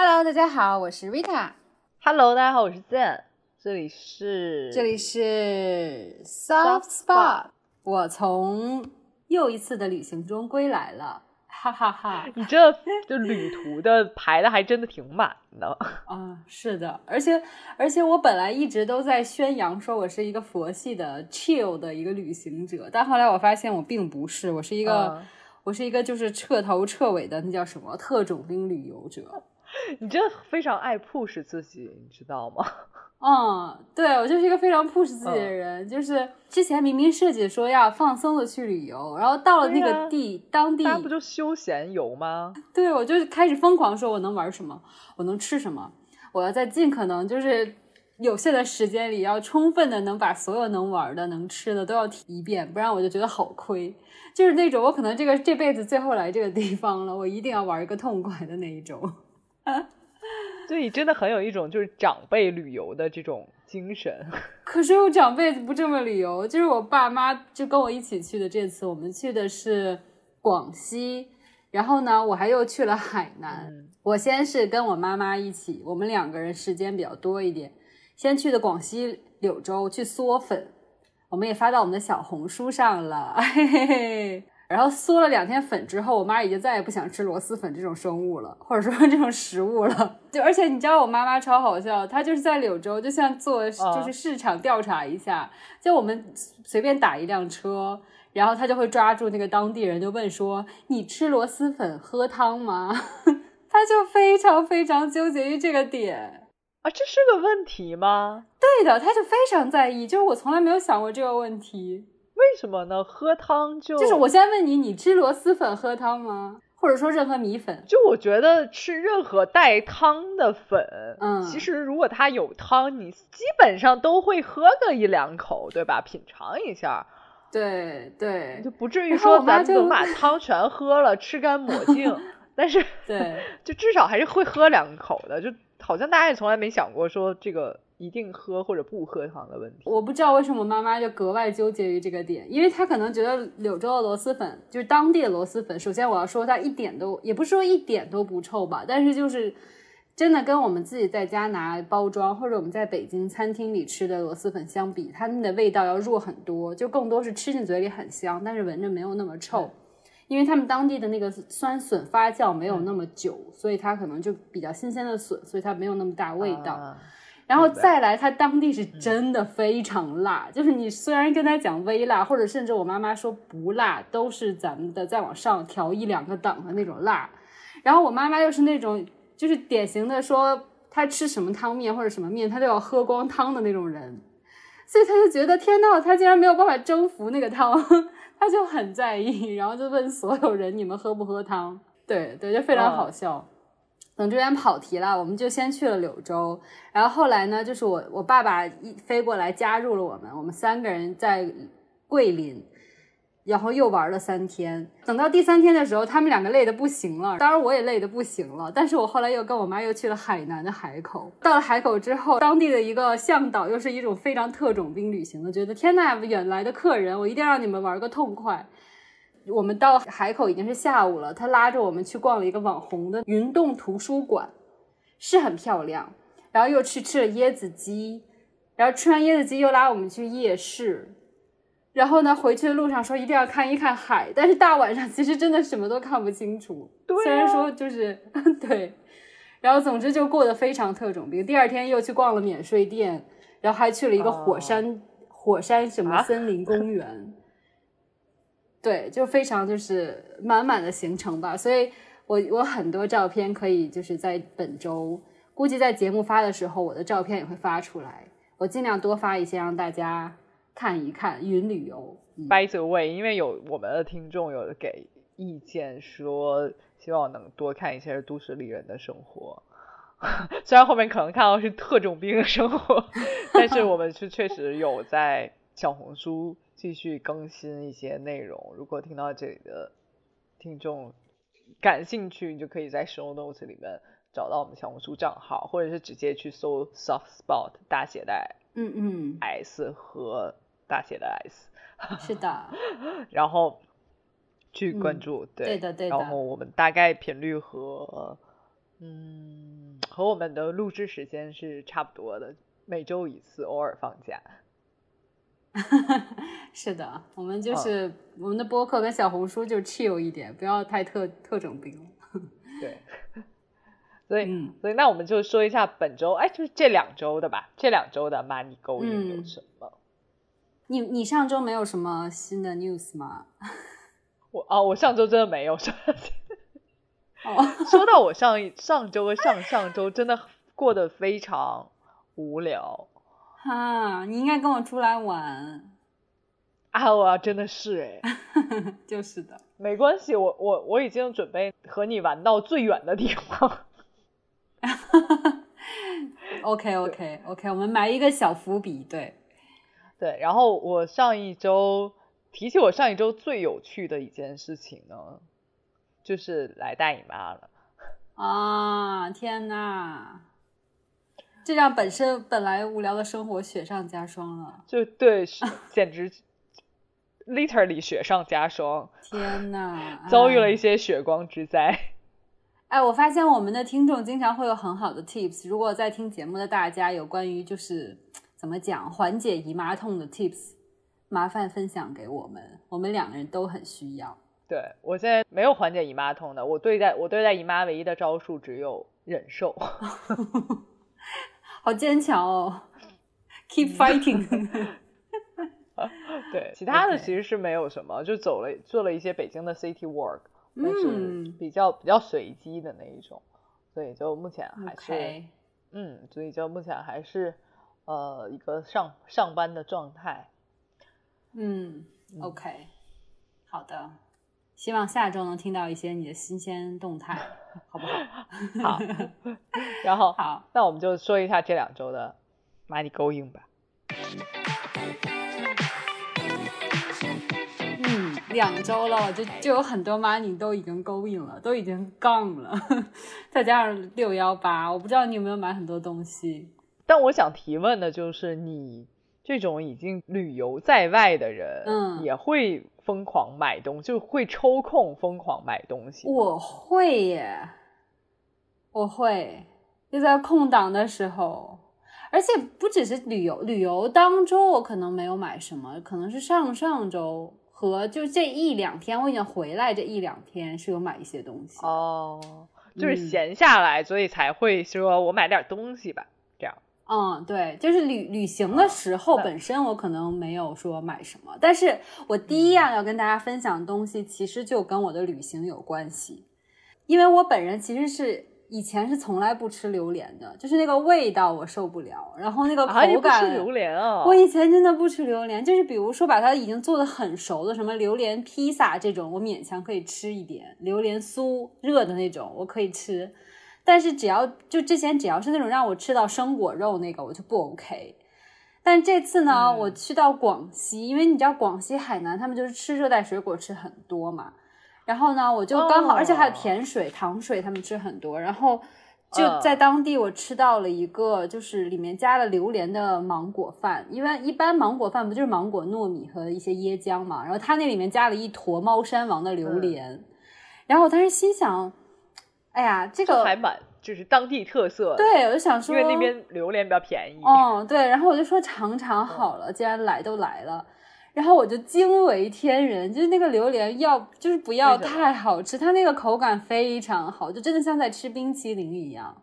Hello，大家好，我是 Rita。Hello，大家好，我是 Zen，这里是这里是 Soft Spot。我从又一次的旅行中归来了，哈哈哈。你这这旅途的排的还真的挺满的。啊，是的，而且而且我本来一直都在宣扬说我是一个佛系的 chill 的一个旅行者，但后来我发现我并不是，我是一个、嗯我是一个就是彻头彻尾的那叫什么特种兵旅游者。你这非常爱 push 自己，你知道吗？嗯，对我就是一个非常 push 自己的嗯人，就是之前明明设计说要放松的去旅游，然后到了那个地、当地大，家不就休闲游吗？对我就开始疯狂说我能玩什么，我能吃什么，我要在尽可能就是有限的时间里，要充分的能把所有能玩的、能吃的都要提一遍，不然我就觉得好亏。就是那种我可能这个这辈子最后来这个地方了，我一定要玩一个痛快的那一种。对你真的很有一种就是长辈旅游的这种精神。可是我长辈不这么旅游，就是我爸妈就跟我一起去的。这次我们去的是广西，然后呢，我还又去了海南。嗯我先是跟我妈妈一起，我们两个人时间比较多一点，先去的广西柳州去嗦粉，我们也发到我们的小红书上了，嘿嘿嘿。然后嗦了两天粉之后，我妈已经再也不想吃螺蛳粉这种生物了，或者说这种食物了。就而且你知道我妈妈超好笑，她就是在柳州，就像做就是市场调查一下，就我们随便打一辆车，然后她就会抓住那个当地人，就问说：“你吃螺蛳粉喝汤吗？” 她就非常非常纠结于这个点。啊，这是个问题吗？对的，她就非常在意，就是我从来没有想过这个问题。为什么呢？喝汤就就是我先问你，你吃螺蛳粉喝汤吗？或者说任何米粉？就我觉得吃任何带汤的粉，嗯其实如果它有汤，你基本上都会喝个一两口，对吧？品尝一下，对对就不至于说咱们能把汤全喝了，吃干抹净。但是，对，就至少还是会喝两口的，就好像大家也从来没想过说这个一定喝或者不喝糖的问题。我不知道为什么妈妈就格外纠结于这个点，因为她可能觉得柳州的螺蛳粉就是当地的螺蛳粉。首先我要说它一点都，也不是说一点都不臭吧，但是就是真的跟我们自己在家拿包装或者我们在北京餐厅里吃的螺蛳粉相比，它们的味道要弱很多，就更多是吃进嘴里很香，但是闻着没有那么臭。因为他们当地的那个酸笋发酵没有那么久，所以它可能就比较新鲜的笋，所以它没有那么大味道。啊然后再来，它当地是真的非常辣，就是你虽然跟他讲微辣，或者甚至我妈妈说不辣，都是咱们的再往上调一两个档的那种辣。然后我妈妈又是那种就是典型的说她吃什么汤面或者什么面，她都要喝光汤的那种人，所以她就觉得天呐，她竟然没有办法征服那个汤，她就很在意，然后就问所有人你们喝不喝汤？对对，就非常好笑。等这边跑题了，我们就先去了柳州，然后后来呢，就是我我爸爸一飞过来加入了我们，我们三个人在桂林，然后又玩了三天。等到第三天的时候，他们两个累得不行了，当然我也累得不行了。但是我后来又跟我妈又去了海南的海口。到了海口之后，当地的一个向导又是一种非常特种兵旅行的，觉得天呐，远来的客人，我一定要让你们玩个痛快。我们到海口已经是下午了，他拉着我们去逛了一个网红的云洞图书馆，是很漂亮。然后又去吃了椰子鸡，然后吃完椰子鸡又拉我们去夜市。然后呢，回去的路上说一定要看一看海，但是大晚上其实真的什么都看不清楚。对啊虽然说就是 对，然后总之就过得非常特种兵。第二天又去逛了免税店，然后还去了一个火山、火山什么啊森林公园。对，就非常就是满满的行程吧，所以我我很多照片可以就是在本周，估计在节目发的时候，我的照片也会发出来，我尽量多发一些让大家看一看云旅游。嗯 By the way，因为有我们的听众有给意见说，希望能多看一些都市丽人的生活。虽然后面可能看到是特种兵的生活，但是我们是确实有在小红书继续更新一些内容。如果听到这里的听众感兴趣，你就可以在 show notes 里面找到我们小红书账号，或者是直接去搜 soft spot 大写的嗯嗯，S 和大写的 S。是的，然后去关嗯注，对的对的然后我们大概频率和嗯和我们的录制时间是差不多的，每周一次，偶尔放假。是的，我们就是我们的播客跟小红书就 chill 一点，不要太特特种兵。对，所以所以那我们就说一下本周，哎，就是这两周的吧，这两周的 money going 有什么？你你上周没有什么新的 news 吗？我哦，我上周真的没有说。哦，说到我上一上周和上上周真的过得非常无聊。哈，你应该跟我出来玩。啊，我真的是哎，就是的，没关系，我我我已经准备和你玩到最远的地方。OK OK OK，我们埋一个小伏笔，对对。然后我上一周提起我上一周最有趣的一件事情呢，就是来大姨妈了。啊，天呐！这让本身本来无聊的生活雪上加霜了，就对，简直 literally 雪上加霜。天呐，遭遇了一些血光之灾。哎，我发现我们的听众经常会有很好的 tips，如果在听节目的大家有关于就是怎么讲缓解姨妈痛的 tips，麻烦分享给我们，我们两个人都很需要。对我现在没有缓解姨妈痛的，我对待我对待姨妈唯一的招数只有忍受。好坚强哦，keep fighting。对，其他的其实是没有什么，就走了做了一些北京的 city work，但是比较比较随机的那一种，所以就目前还是，嗯，所以就目前还是呃一个上上班的状态。嗯，OK，好的。希望下周能听到一些你的新鲜动态，好不好？好，然后 好，那我们就说一下这两周的 money going 吧。嗯，两周了，就就有很多 money 都已经 going 了，都已经杠了，再加上六幺八，我不知道你有没有买很多东西。但我想提问的就是，你这种已经旅游在外的人，嗯，也会。疯狂买东西，就会抽空疯狂买东西。我会耶，我会就在空档的时候，而且不只是旅游，旅游当中我可能没有买什么，可能是上上周和就这一两天，我已经回来这一两天是有买一些东西。哦，就是闲下来，所以才会说我买点东西吧。嗯，对，就是旅旅行的时候，本身我可能没有说买什么，但是我第一样要跟大家分享的东西，其实就跟我的旅行有关系，因为我本人其实是以前是从来不吃榴莲的，就是那个味道我受不了，然后那个口感，吃榴莲啊，我以前真的不吃榴莲，就是比如说把它已经做的很熟的什么榴莲披萨这种，我勉强可以吃一点，榴莲酥热的那种我可以吃。但是只要就之前只要是那种让我吃到生果肉那个我就不 OK，但这次呢，我去到广西，因为你知道广西海南他们就是吃热带水果吃很多嘛，然后呢我就刚好，而且还有甜水、糖水他们吃很多，然后就在当地我吃到了一个就是里面加了榴莲的芒果饭，因为一般芒果饭不就是芒果、糯米和一些椰浆嘛，然后它那里面加了一坨猫山王的榴莲，然后我当时心想。哎呀，这个还蛮就是当地特色。对，我就想说，因为那边榴莲比较便宜。哦，对，然后我就说尝尝好了，既然来都来了，然后我就惊为天人，就是那个榴莲要就是不要太好吃，它那个口感非常好，就真的像在吃冰淇淋一样。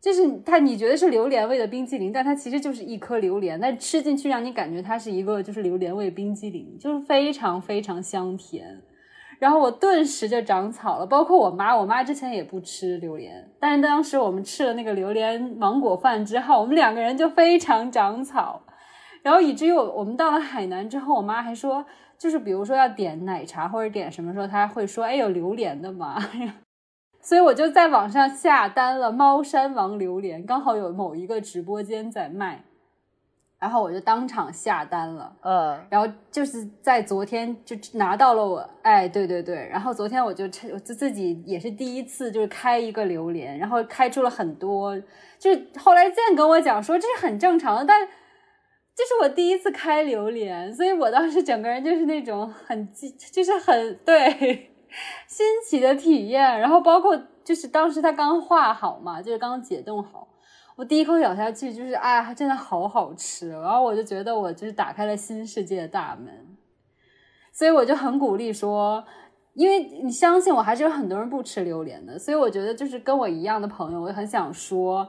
就是它，你觉得是榴莲味的冰淇淋，但它其实就是一颗榴莲，但吃进去让你感觉它是一个就是榴莲味冰激凌，就是非常非常香甜。然后我顿时就长草了，包括我妈，我妈之前也不吃榴莲，但是当时我们吃了那个榴莲芒果饭之后，我们两个人就非常长草，然后以至于我我们到了海南之后，我妈还说，就是比如说要点奶茶或者点什么时候，她会说，哎，有榴莲的吗？所以我就在网上下单了猫山王榴莲，刚好有某一个直播间在卖。然后我就当场下单了，嗯，然后就是在昨天就拿到了我，哎，对对对，然后昨天我就我自自己也是第一次就是开一个榴莲，然后开出了很多，就是后来健跟我讲说这是很正常的，但这是我第一次开榴莲，所以我当时整个人就是那种很就是很对新奇的体验，然后包括。就是当时它刚化好嘛，就是刚解冻好，我第一口咬下去就是哎，真的好好吃，然后我就觉得我就是打开了新世界的大门，所以我就很鼓励说。因为你相信我，还是有很多人不吃榴莲的，所以我觉得就是跟我一样的朋友，我很想说，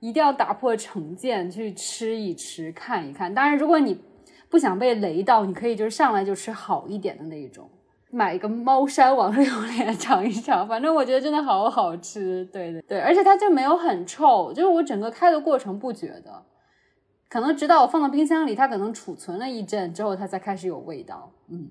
一定要打破成见，去吃一吃，看一看。当然，如果你不想被雷到，你可以就是上来就吃好一点的那一种，买一个猫山王榴莲尝一尝。反正我觉得真的好好吃，对对对，而且它就没有很臭，就是我整个开的过程不觉得，可能直到我放到冰箱里，它可能储存了一阵之后，它才开始有味道，嗯。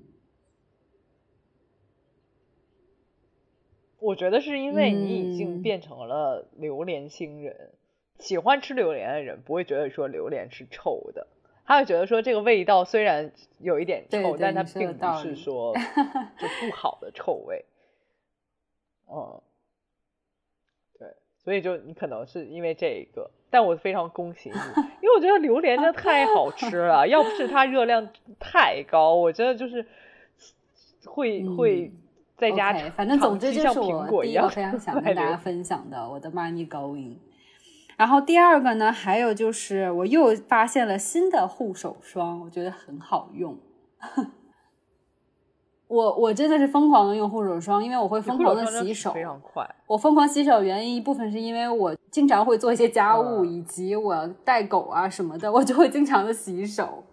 我觉得是因为你已经变成了榴莲星人，喜欢吃榴莲的人不会觉得说榴莲是臭的，他会觉得说这个味道虽然有一点臭，但它并不是说 就不好的臭味。嗯，对，所以就你可能是因为这个，但我非常恭喜你，因为我觉得榴莲真的太好吃了，要不是它热量太高，我真的就是会会。在家，反正总之就是我第一个非常想跟大家 分享的我的 money going。然后第二个呢，还有就是我又发现了新的护手霜，我觉得很好用。我我真的是疯狂的用护手霜，因为我会疯狂的洗手，非常快。我疯狂洗手原因一部分是因为我经常会做一些家务，以及我带狗啊什么的，我就会经常的洗手。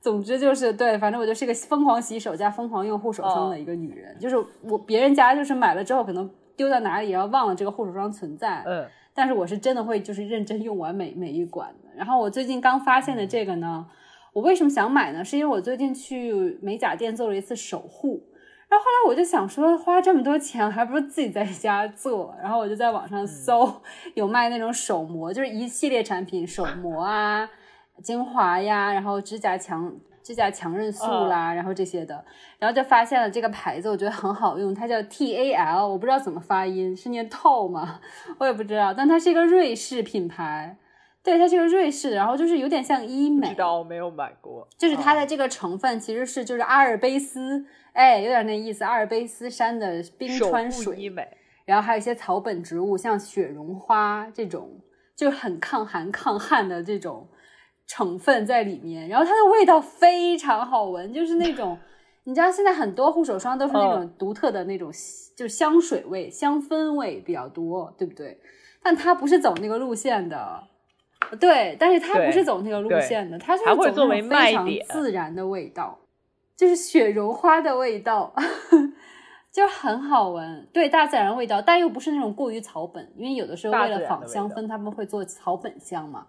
总之就是对，反正我就是一个疯狂洗手加疯狂用护手霜的一个女人。就是我别人家就是买了之后可能丢在哪里，然后忘了这个护手霜存在。嗯。但是我是真的会就是认真用完每每一管的。然后我最近刚发现的这个呢，我为什么想买呢？是因为我最近去美甲店做了一次守护，然后后来我就想说，花这么多钱还不如自己在家做。然后我就在网上搜有卖那种手膜，就是一系列产品，手膜啊。精华呀，然后指甲强指甲强韧素啦，然后这些的，然后就发现了这个牌子，我觉得很好用，它叫 T A L，我不知道怎么发音，是念透吗？我也不知道，但它是一个瑞士品牌，对，它是个瑞士，然后就是有点像医美，知道没有买过，就是它的这个成分其实是就是阿尔卑斯，哎，有点那意思，阿尔卑斯山的冰川水，医美，然后还有一些草本植物，像雪绒花这种，就很抗寒抗旱的这种。成分在里面，然后它的味道非常好闻，就是那种，你知道现在很多护手霜都是那种独特的那种，就是香水味、香氛味比较多，对不对？但它不是走那个路线的，对，但是它不是走那个路线的，它是走那种非常自然的味道，就是雪绒花的味道，就很好闻，对，大自然味道，但又不是那种过于草本，因为有的时候为了仿香氛，他们会做草本香嘛。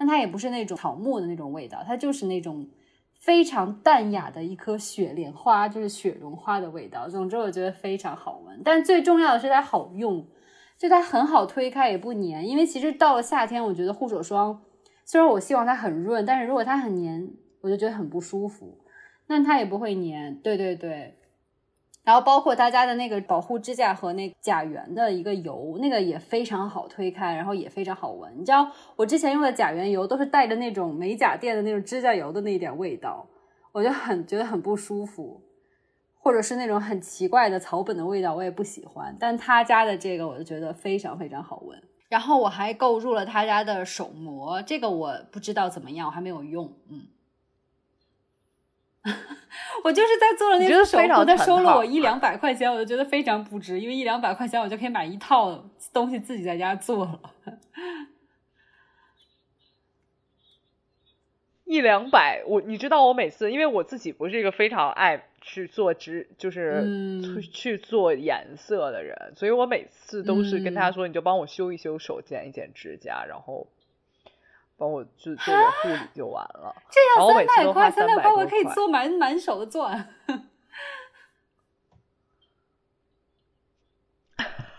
但它也不是那种草木的那种味道，它就是那种非常淡雅的一颗雪莲花，就是雪绒花的味道。总之，我觉得非常好闻。但最重要的是它好用，就它很好推开，也不粘。因为其实到了夏天，我觉得护手霜虽然我希望它很润，但是如果它很粘，我就觉得很不舒服。但它也不会粘，对对对。然后包括他家的那个保护指甲和那甲源的一个油，那个也非常好推开，然后也非常好闻。你知道我之前用的甲源油都是带着那种美甲店的那种指甲油的那一点味道，我就很觉得很不舒服，或者是那种很奇怪的草本的味道，我也不喜欢。但他家的这个我就觉得非常非常好闻。然后我还购入了他家的手膜，这个我不知道怎么样，我还没有用，嗯。我就是在做了那个手工，他收了我一两百块钱，我就觉得非常不值，因为一两百块钱我就可以买一套东西自己在家做了。一两百，我你知道我每次，因为我自己不是一个非常爱去做指，就是去去做颜色的人，所以我每次都是跟他说，你就帮我修一修手，剪一剪指甲，然后。帮我做做点护理就完了，这样三百块，三百块我可以做满满手的钻。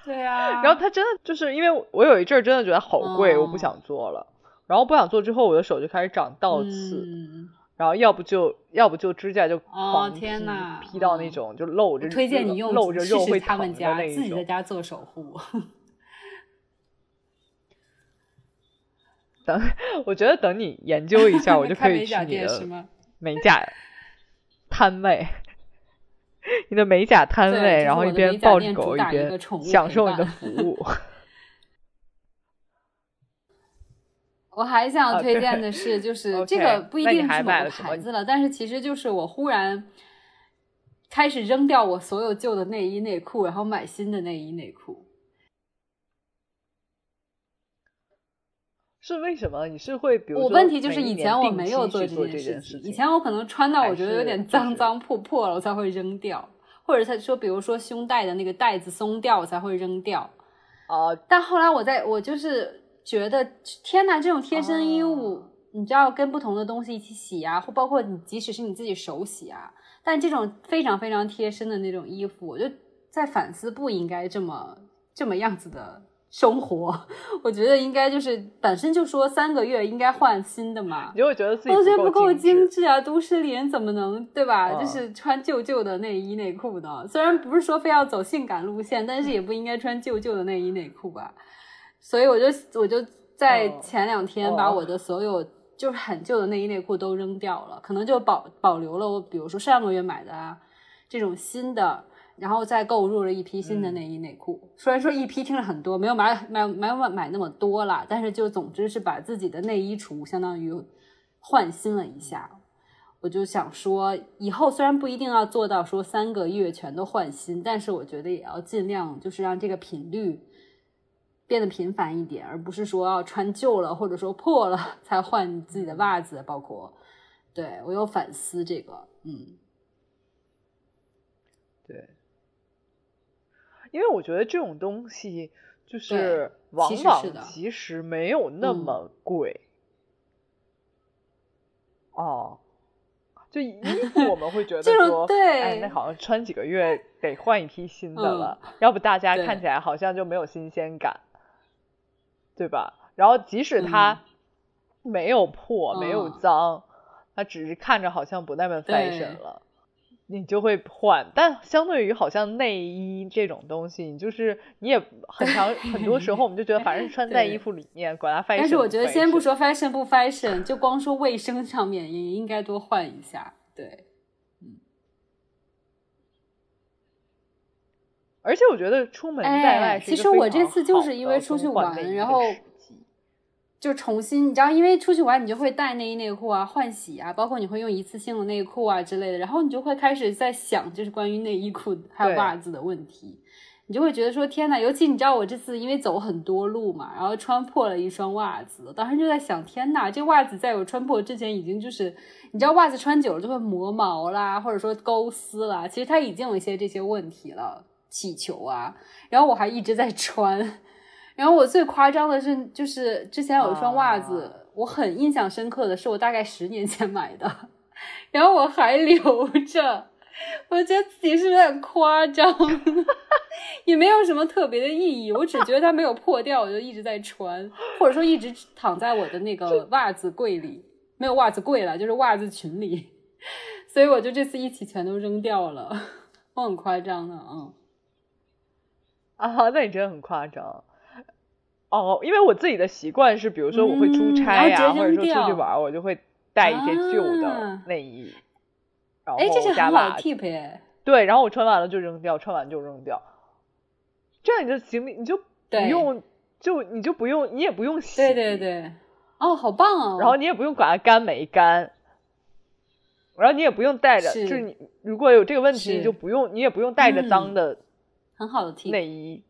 对呀，然后他真的就是因为我有一阵儿真的觉得好贵，我不想做了。然后不想做之后，我的手就开始长倒刺，然后要不就要不就指甲就狂劈劈到那种就露着，推荐你用露着肉会疼他们家自己在家做守护。等，我觉得等你研究一下，我就 可以去 你的美甲摊位。你的美甲摊位，然后一边抱着狗一边享受你的服务。我还想推荐的是，就是这个不一定是某个牌子了，但是其实就是我忽然开始扔掉我所有旧的内衣内裤，然后买新的内衣内裤。是为什么？你是会比如说我问题就是以前我没有做这件事情，事以前我可能穿到我觉得有点脏脏破破了，我才会扔掉，或者他说，比如说胸带的那个带子松掉，我才会扔掉。哦，但后来我在我就是觉得，天呐，这种贴身衣物，哦你知道跟不同的东西一起洗啊，或包括你即使是你自己手洗啊，但这种非常非常贴身的那种衣服，我就在反思不应该这么这么样子的生活。我觉得应该就是本身就说三个月应该换新的嘛你。就会觉得自己我觉得不够精精致啊！都市丽人怎么能对吧？嗯就是穿旧旧的内衣内裤呢？虽然不是说非要走性感路线，但是也不应该穿旧旧的内衣内裤吧。所以我就我就在哦前两天把哦我的所有就是很旧的内衣内裤都扔掉了，可能就保保留了我比如说上个月买的啊这种新的，然后再购入了一批新的嗯内衣内裤。虽然说一批听了很多，没有买买没有买那么多啦，但是就总之是把自己的内衣橱相当于换新了一下。我就想说，以后虽然不一定要做到说三个月全都换新，但是我觉得也要尽量就是让这个频率变得频繁一点，而不是说要穿旧了或者说破了才换自己的袜子，包括对我有反思这个，嗯，对，因为我觉得这种东西就是往往其实没有那嗯么贵。哦，就衣服 我们会觉得说，对哎，那好像穿几个月得换一批新的嗯了，要不大家看起来好像就没有新鲜感，对吧？然后即使它没有破、没有嗯脏，它只是看着好像不那么 fashion 了。你就会换，但相对于好像内衣这种东西，你就是你也很长很多时候我们就觉得反正是穿在衣服里面，管它 fashion 但是我觉得先不说 fashion 不 fashion，就光说卫生上面也应该多换一下，对，而且我觉得出门在外哎，其实我这次就是因为出去玩然后就重新，你知道，因为出去玩，你就会带内衣内裤啊、换洗啊，包括你会用一次性的内裤啊之类的，然后你就会开始在想，就是关于内衣裤还有袜子的问题，你就会觉得说，天呐，尤其你知道我这次因为走很多路嘛，然后穿破了一双袜子，当时就在想，天呐，这袜子在我穿破之前已经就是，你知道袜子穿久了就会磨毛啦，或者说勾丝啦，其实它已经有一些这些问题了，起球啊，然后我还一直在穿。然后我最夸张的是，就是之前有一双袜子，啊我很印象深刻的是，我大概十年前买的，然后我还留着，我觉得自己是不是有点夸张？也没有什么特别的意义，我只觉得它没有破掉，我就一直在穿，或者说一直躺在我的那个袜子柜里，没有袜子柜了，就是袜子群里，所以我就这次一起全都扔掉了，我很夸张的，嗯。啊，那你真的很夸张。哦，因为我自己的习惯是，比如说我会出嗯差呀、或者说出去玩，我就会带一些旧的啊内衣，然哎，这是后加很好的袜子。tip 耶。对，然后我穿完了就扔掉，穿完就扔掉。这样你的行李你就不用，就你就不用，你也不用洗，对对对，哦，好棒哦！然后你也不用管它干没干，然后你也不用带着，是就是你如果有这个问题，你就不用，你也不用带着脏嗯的很好的 tip 内衣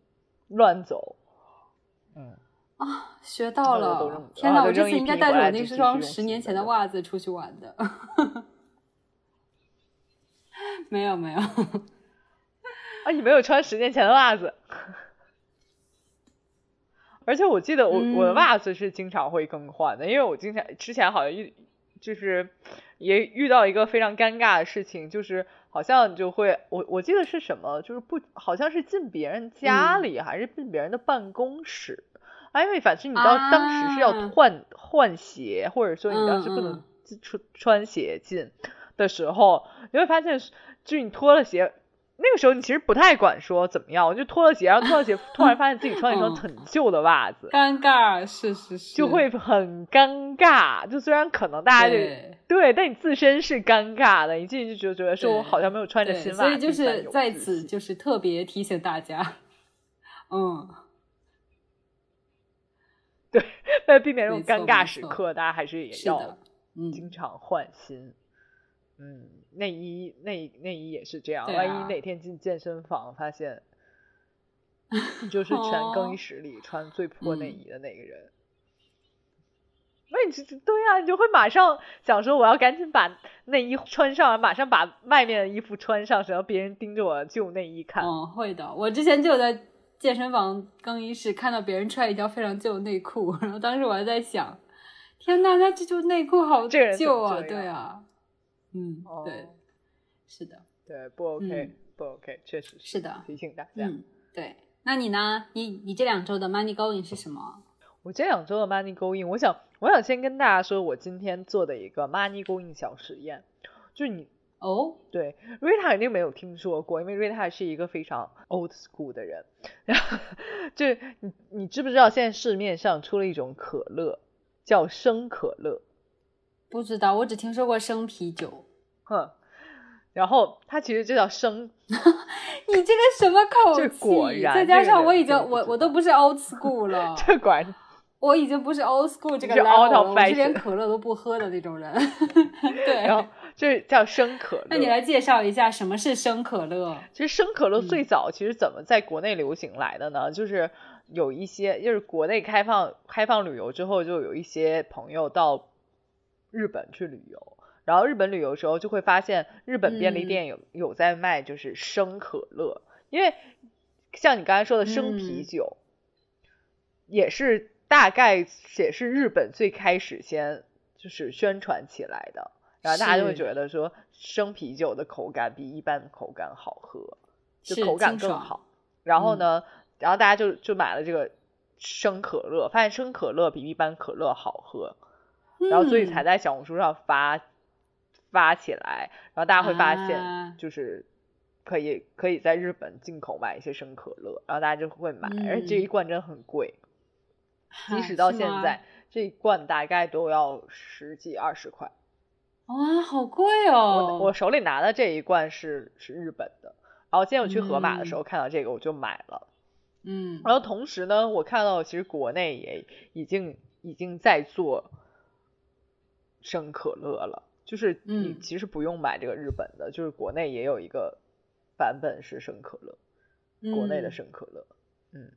乱走。嗯，啊，学到了！天哪，我这次应该带着我那双十年前的袜子出去玩的。没 有没有，啊，你没有穿十年前的袜子。而且我记得我、我的嗯袜子是经常会更换的，因为我经常之前好像遇就是也遇到一个非常尴尬的事情，就是好像就会我我记得是什么，就是不好像是进别人家嗯。里、还是进别人的办公室，啊，因为反正你到当时是要啊换、换鞋，或者说你当时不嗯能穿穿鞋进的时候，你会发现就是你脱了鞋。那个时候你其实不太管说怎么样，我就脱了鞋，然后脱了鞋，突然发现自己穿了一双很旧的袜子，尴尬，是是是，就会很尴尬。就虽然可能大家就对，但你自身是尴尬的，你进去就觉得说我好像没有穿着新袜子，所以就是在此就是特别提醒大家，嗯，对，为了避免这种尴尬时刻，大家还是也要经常换新。嗯，内衣内内衣也是这样。万一哪天进健身房发现，你就是全更衣室里穿最破内衣的那个人，那你就对呀，你就会马上想说我要赶紧把内衣穿上，马上把外面的衣服穿上，省得别人盯着我旧内衣看。嗯，会的。我之前就在健身房更衣室看到别人穿一条非常旧的内裤，然后当时我还在想，天呐，那这就内裤好旧啊，对啊。嗯，对，是的，对，不 OK，不 OK，确实是的，提醒大家。嗯，对，那你呢？你你这两周的 money going 是什么？我这两周的 money going，我想我想先跟大家说，我今天做的一个 money going 小实验，就是你哦，对，Rita 肯定没有听说过，因为 Rita 是一个非常 old school 的人。然后，就是你你知不知道现在市面上出了一种可乐，叫生可乐？不知道，我只听说过生啤酒。哼，然后它其实就叫生。你这个什么口气？果然，再加上我已经我我都不是 old school 了。这果然，我已经不是 old school 这个 level，我是连可乐都不喝的那种人。对，然后这叫生可乐。那你来介绍一下什么是生可乐？其实生可乐最早其实怎么在国内流行来的呢？就是有一些，就是国内开放开放旅游之后，就有一些朋友到。日本去旅游，然后日本旅游的时候就会发现日本便利店有有在卖就是生可乐，因为像你刚才说的生啤酒，也是大概也是日本最开始先就是宣传起来的，然后大家就会觉得说生啤酒的口感比一般的口感好喝，就口感更好。然后呢，然后大家就就买了这个生可乐，发现生可乐比一般可乐好喝。然后，所以才在小红书上发发起来，然后大家会发现，就是可以可以在日本进口买一些生可乐，然后大家就会买，而且这一罐真的很贵，即使到现在，这一罐大概都要十几二十块。哇，好贵哦！我我手里拿的这一罐是是日本的，然后今天我去盒马的时候看到这个，我就买了。嗯，然后同时呢，我看到其实国内也已经已经在做。生可乐了，就是你其实不用买这个日本的，就是国内也有一个版本是生可乐，国内的生可乐，嗯。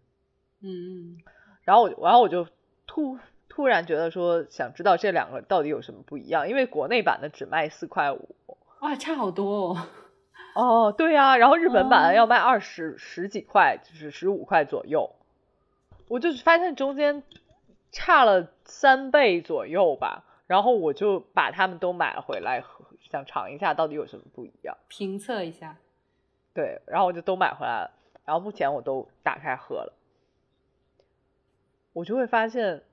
嗯，然后我然后我就突突然觉得说，想知道这两个到底有什么不一样，因为国内版的只卖四块五，哇，差好多哦，哦，对呀，然后日本版的要卖二十十几块，就是十五块左右，我就发现中间差了三倍左右吧。然后我就把他们都买回来喝，想尝一下到底有什么不一样，评测一下。对，然后我就都买回来了。然后目前我都打开喝了，我就会发现，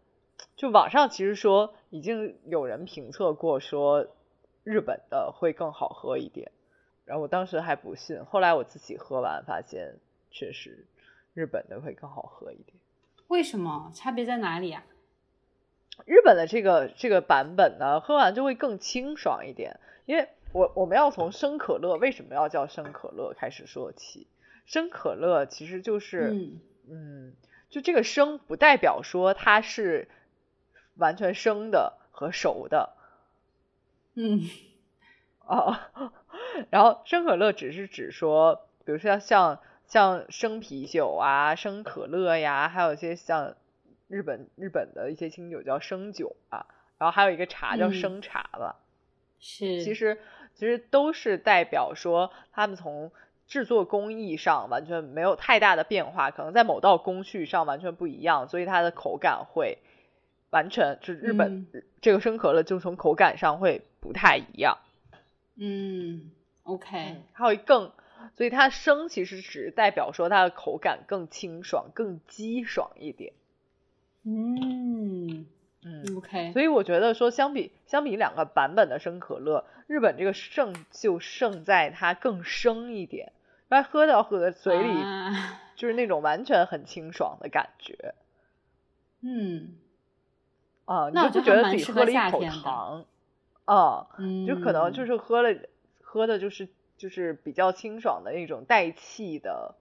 就网上其实说已经有人评测过，说日本的会更好喝一点。然后我当时还不信，后来我自己喝完发现，确实日本的会更好喝一点。为什么？差别在哪里啊？日本的这个这个版本呢，喝完就会更清爽一点。因为我我们要从生可乐为什么要叫生可乐开始说起。生可乐其实就是，嗯，就这个生不代表说它是完全生的和熟的，嗯，哦，然后生可乐只是指说，比如说像像生啤酒啊、生可乐呀，还有一些像。日本日本的一些清酒叫生酒啊，然后还有一个茶叫生茶吧，是，其实其实都是代表说他们从制作工艺上完全没有太大的变化，可能在某道工序上完全不一样，所以它的口感会完全就日本这个生可乐就从口感上会不太一样。嗯，OK，还有更，所以它生其实只是代表说它的口感更清爽、更激爽一点。嗯嗯，OK，所以我觉得说相比相比两个版本的生可乐，日本这个胜就胜在它更生一点，但喝到喝的嘴里啊。就是那种完全很清爽的感觉嗯。啊，你就不觉得自己喝了一口糖啊，嗯，就可能就是喝了喝的就是就是比较清爽的那种带气的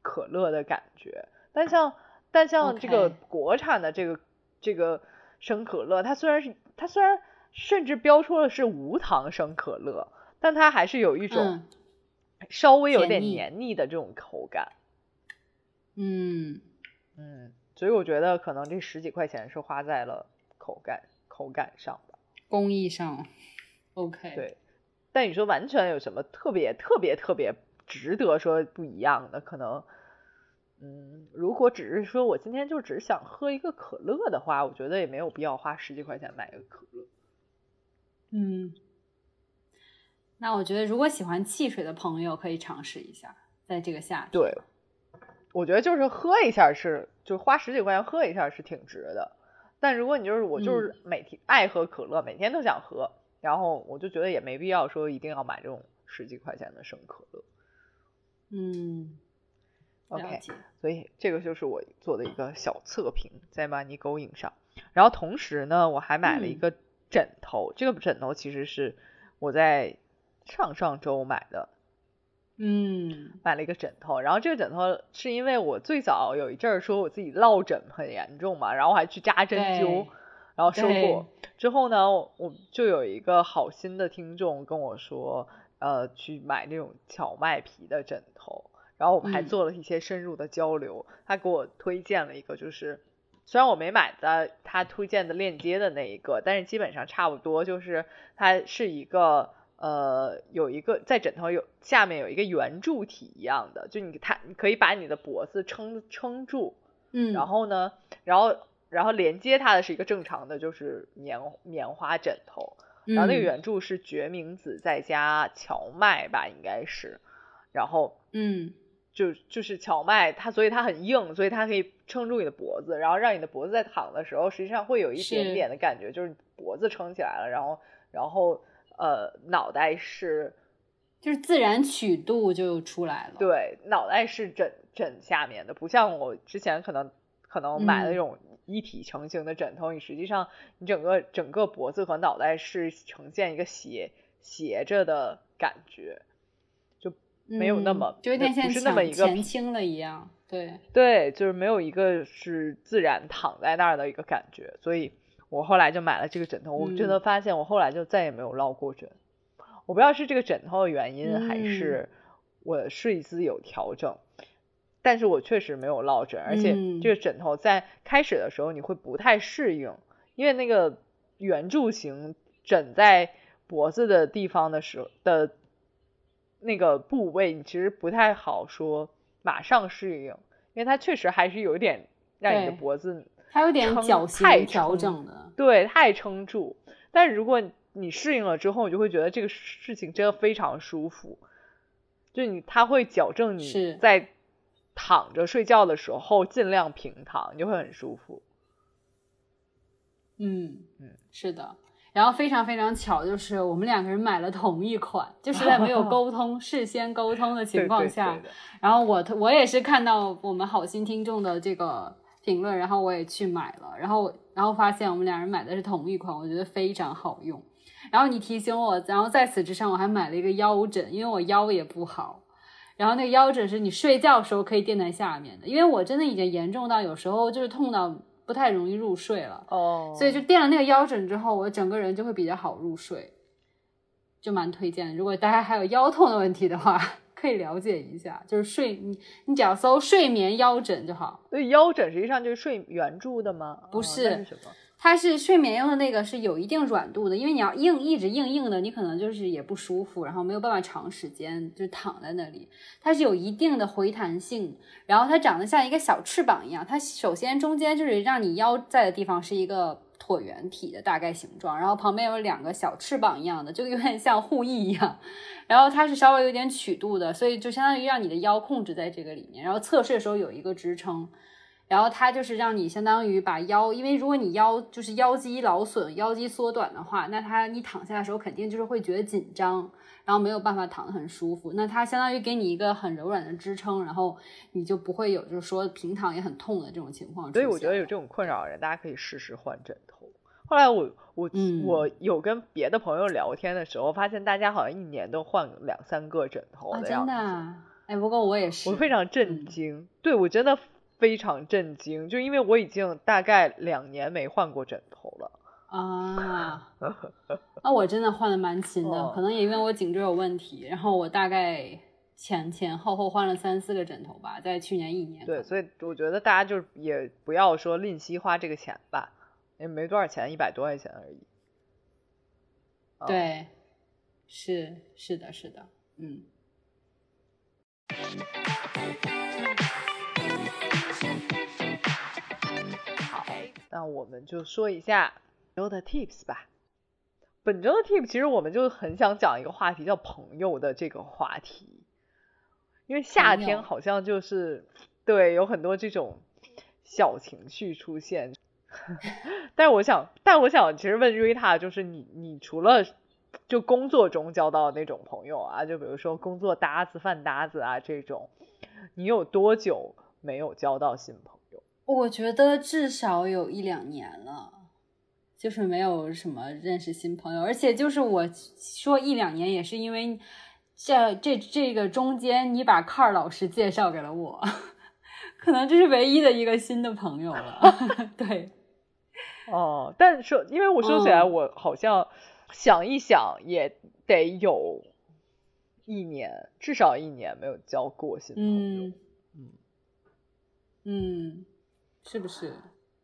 可乐的感觉。但像但像这个国产的这个这个生可乐，它虽然是它虽然甚至标出了是无糖生可乐，但它还是有一种嗯稍微有点黏腻的这种口感。嗯嗯，所以我觉得可能这十几块钱是花在了口感口感上吧。工艺上，OK，对，但你说完全有什么特别特别特别值得说不一样的？可能，嗯，如果只是说我今天就只是想喝一个可乐的话，我觉得也没有必要花十几块钱买一个可乐。嗯，那我觉得如果喜欢汽水的朋友可以尝试一下，在这个夏天，对，我觉得就是喝一下是，就花十几块钱喝一下是挺值的。但如果你就是我就是每天爱喝可乐，每天都想喝，然后我就觉得也没必要说一定要买这种十几块钱的生可乐。嗯，了 OK，所以这个就是我做的一个小测评，在 Money Going 上。然后同时呢，我还买了一嗯个枕头，这个枕头其实是我在上上周买的，嗯买了一个枕头。然后这个枕头是因为我最早有一阵儿说我自己落枕很严重嘛，然后我还去扎针灸，然后收对过。之后呢，我就有一个好心的听众跟我说，呃，去买那种荞麦皮的枕头。然后我们还嗯。做了一些深入的交流，他给我推荐了一个，就是虽然我没买的他推荐的链接的那一个，但是基本上差不多，就是它是一个呃有一个在枕头有下面有一个圆柱体一样的，就你它你可以把你的脖子撑撑住，嗯，然后呢，然后然后连接它的是一个正常的就是棉棉花枕头，然后那个嗯。圆柱是决明子再加荞麦吧，应该是，然后嗯就就是荞麦，它所以它很硬，所以它可以撑住你的脖子，然后让你的脖子在躺的时候，实际上会有一点点的感觉，就是脖子撑起来了，然后然后呃脑袋是就是自然曲度就出来了，，对脑袋是枕枕下面的，不像我之前可能可能买的那嗯。种一体成型的枕头，你实际上你整个整个脖子和脑袋是呈现一个斜斜着的感觉，就没有那么嗯就有点像不是那么前一个前倾了一样，对，对，就是没有一个是自然躺在那儿的一个感觉，所以我后来就买了这个枕头。我真的嗯。发现我后来就再也没有落过枕，我不知道是这个枕头的原因，还嗯。是我睡姿有调整，但是我确实没有落枕，而且嗯。这个枕头在开始的时候你会不太适应，因为那个圆柱形枕在脖子的地方的时候的那个部位，你其实不太好说马上适应，因为它确实还是有一点让你的脖子它有点撑绞太形调整的，对太撑住。但是如果你适应了之后，你就会觉得这个事情真的非常舒服，就你它会矫正你在躺着睡觉的时候尽量平躺，你就会很舒服。嗯嗯，是的。然后非常非常巧，就是我们两个人买了同一款，就是在没有沟通、事先沟通的情对对况下，对的然后我我也是看到我们好心听众的这个评论，然后我也去买了，然后然后发现我们两人买的是同一款，我觉得非常好用。然后你提醒我，然后在此之上我还买了一个腰枕，因为我腰也不好。然后那个腰枕是你睡觉的时候可以垫在下面的，因为我真的已经严重到有时候就是痛到不太容易入睡了。哦，所以就垫了那个腰枕之后，我整个人就会比较好入睡，就蛮推荐的。如果大家还有腰痛的问题的话，可以了解一下，就是睡你你只要搜睡眠腰枕就好。所以腰枕实际上就是睡圆柱的吗？哦不是那是什么？它是睡眠用的那个是有一定软度的，因为你要硬一直硬硬的，你可能就是也不舒服，然后没有办法长时间就躺在那里。它是有一定的回弹性，然后它长得像一个小翅膀一样。它首先中间就是让你腰在的地方是一个椭圆体的大概形状，然后旁边有两个小翅膀一样的，就有点像护翼一样。然后它是稍微有点曲度的，所以就相当于让你的腰控制在这个里面，然后侧睡的时候有一个支撑。然后它就是让你相当于把腰，因为如果你腰就是腰肌劳损、腰肌缩短的话，那它你躺下的时候肯定就是会觉得紧张，然后没有办法躺得很舒服。那它相当于给你一个很柔软的支撑，然后你就不会有就是说平躺也很痛的这种情况。所以我觉得有这种困扰的人，大家可以试试换枕头。后来我我我有跟别的朋友聊天的时候，发现大家好像一年都换两三个枕头的样子。真的？哎，不过我也是，我非常震惊。对我真的非常震惊，就因为我已经大概两年没换过枕头了。啊，那我真的换的蛮勤的，可能也因为我颈椎有问题，然后我大概前前后后换了三四个枕头吧，在去年一年。对，所以我觉得大家就也不要说吝惜花这个钱吧。也没多少钱，一百多块钱而已。对，是是的，是的，嗯。那我们就说一下本周的 tips 吧。本周的 tips 其实我们就很想讲一个话题，叫朋友的这个话题，因为夏天好像就是对有很多这种小情绪出现。但我想，但我想，其实问瑞塔，就是你，你除了就工作中交到那种朋友啊，就比如说工作搭子、饭搭子啊这种，你有多久没有交到新朋友？我觉得至少有一两年了，就是没有什么认识新朋友，而且就是我说一两年，也是因为这这这个中间，你把 Car 老师介绍给了我，可能这是唯一的一个新的朋友了，对。哦，但是因为我说起来，我好像想一想也得有一年，至少一年没有交过新朋友。嗯。嗯，是不是？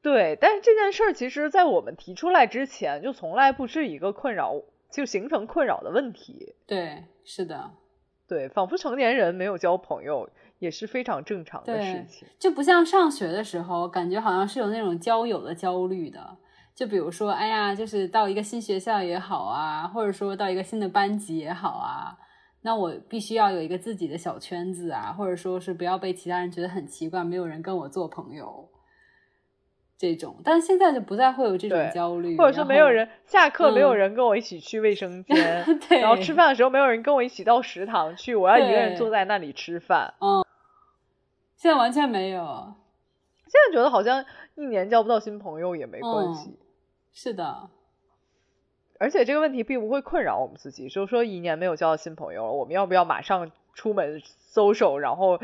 对，但是这件事儿其实，在我们提出来之前，就从来不是一个困扰，就形成困扰的问题。对，是的，对，仿佛成年人没有交朋友。也是非常正常的事情，就不像上学的时候，感觉好像是有那种交友的焦虑的。就比如说，哎呀，就是到一个新学校也好啊，或者说到一个新的班级也好啊，那我必须要有一个自己的小圈子啊，或者说是不要被其他人觉得很奇怪，没有人跟我做朋友这种。但是现在就不再会有这种焦虑，或者说没有人下课，没有人跟我一起去卫生 间，然后吃饭的时候没有人跟我一起到食堂去，我要一个人坐在那里吃饭。嗯。现在完全没有，现在觉得好像一年交不到新朋友也没关系。是的，而且这个问题并不会困扰我们自己，就是说一年没有交到新朋友了，我们要不要马上出门 social，，然后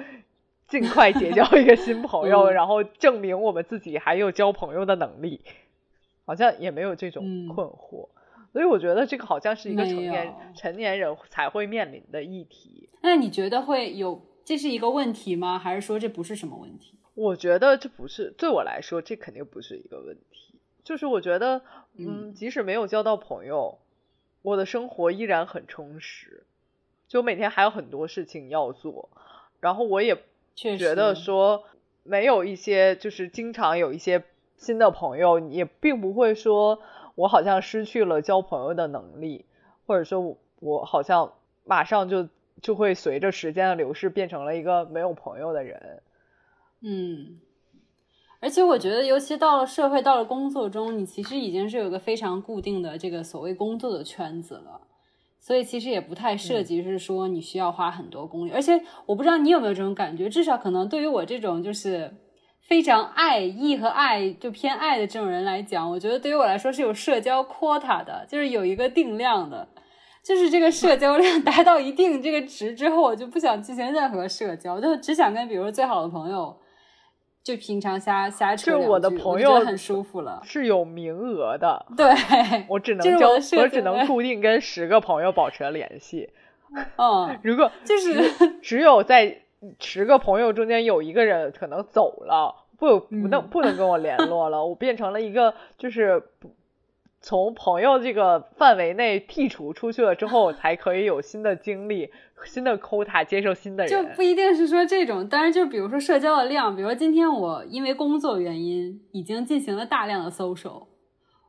尽快结交一个新朋友，然后证明我们自己还有交朋友的能力？好像也没有这种困惑，所以我觉得这个好像是一个成年成年人才会面临的议题。那你觉得会有？这是一个问题吗？还是说这不是什么问题？我觉得这不是，对我来说这肯定不是一个问题。就是我觉得，嗯，即使没有交到朋友，我的生活依然很充实，就每天还有很多事情要做。然后我也觉得说，没有一些就是经常有一些新的朋友，也并不会说我好像失去了交朋友的能力，或者说我好像马上就。就会随着时间的流逝变成了一个没有朋友的人，嗯，而且我觉得，尤其到了社会，到了工作中，你其实已经是有个非常固定的这个所谓工作的圈子了，所以其实也不太涉及是说你需要花很多功力。而且我不知道你有没有这种感觉，至少可能对于我这种就是非常爱意和爱就偏爱的这种人来讲，我觉得对于我来说是有社交 quota 的，就是有一个定量的。就是这个社交量 达到一定这个值之后，我就不想进行任何社交，就只想跟比如最好的朋友，就平常瞎瞎扯两句，我的朋友很舒服了。是有名额的，对，我只能交，我只能固定跟十个朋友保持联系。嗯，如果就是 只有在十个朋友中间有一个人可能走了，不不能不能跟我联络了，我变成了一个就是不。从朋友这个范围内剔除出去了之后，才可以有新的经历、新的 quota 接受新的人。就不一定是说这种，当然就比如说社交的量，比如说今天我因为工作原因已经进行了大量的 social，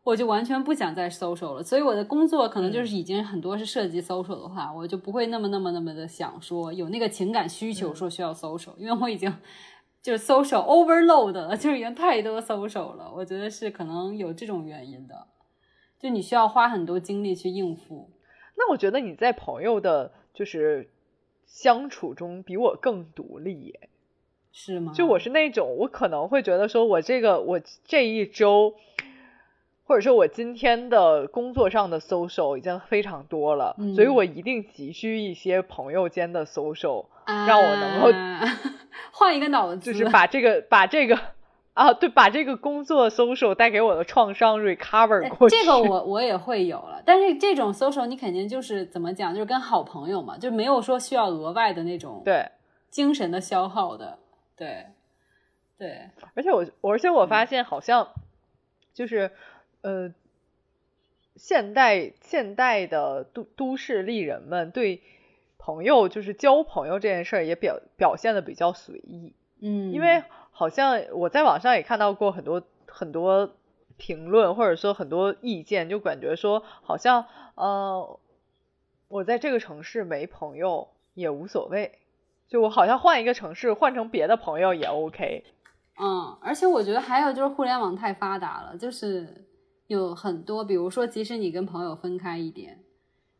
我就完全不想再 social 了。所以我的工作可能就是已经很多是涉及 social 的话，我就不会那么那么那么的想说有那个情感需求说需要 social，因为我已经就是 social overload 了，就已经太多 social 了。我觉得是可能有这种原因的。就你需要花很多精力去应付，那我觉得你在朋友的，就是相处中比我更独立耶。是吗？就我是那种，我可能会觉得说，我这个我这一周，或者说我今天的工作上的 social 已经非常多了，所以我一定急需一些朋友间的 social，让我能够 换一个脑子，就是把这个把这个啊，对，把这个工作 social 带给我的创伤 recover 过去。这个我我也会有了，但是这种 social 你肯定就是怎么讲，就是跟好朋友嘛，就没有说需要额外的那种对。精神的消耗的。对，对，而且我，而且我发现好像就是，呃，现代现代的都都市丽人们对朋友就是交朋友这件事儿也表表现的比较随意，嗯，因为好像我在网上也看到过很多很多评论或者说很多意见，就感觉说好像呃，我在这个城市没朋友也无所谓。就我好像换一个城市，换成别的朋友也 OK。嗯，而且我觉得还有就是互联网太发达了，就是有很多，比如说即使你跟朋友分开一点，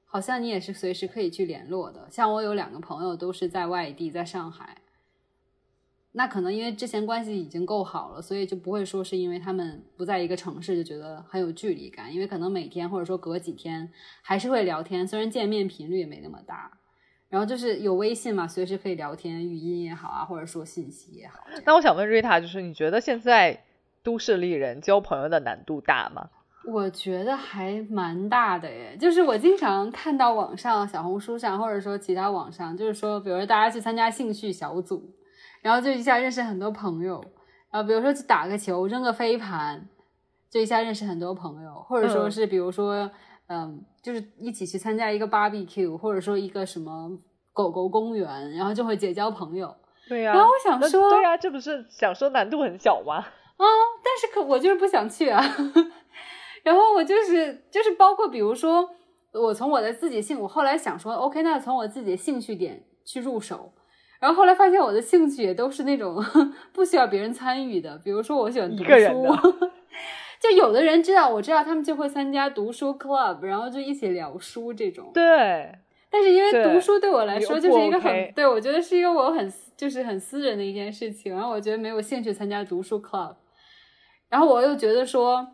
好像你也是随时可以去联络的。像我有两个朋友都是在外地，在上海，那可能因为之前关系已经够好了，所以就不会说是因为他们不在一个城市就觉得很有距离感，因为可能每天或者说隔几天还是会聊天，虽然见面频率也没那么大。然后就是有微信嘛，随时可以聊天，语音也好啊，或者说信息也好。那我想问瑞塔，就是你觉得现在都市丽人交朋友的难度大吗？我觉得还蛮大的耶。就是我经常看到网上、小红书上，或者说其他网上，就是说，比如说大家去参加兴趣小组，然后就一下认识很多朋友。然后比如说去打个球、扔个飞盘，就一下认识很多朋友，或者说是比如说。嗯，就是一起去参加一个 barbecue，或者说一个什么狗狗公园，然后就会结交朋友。对呀。然后我想说，对呀，这不是想说难度很小吗？啊，但是可我就是不想去啊。然后我就是就是包括比如说，我从我的自己兴，我后来想说，OK，那从我自己的兴趣点去入手。然后后来发现我的兴趣也都是那种 不需要别人参与的，比如说我喜欢读书。就有的人知道，我知道他们就会参加读书 club，然后就一起聊书这种。对。但是因为读书对我来说就是一个很，对我觉得是一个我很就是很私人的一件事情，然后我觉得没有兴趣参加读书 club。然后我又觉得说，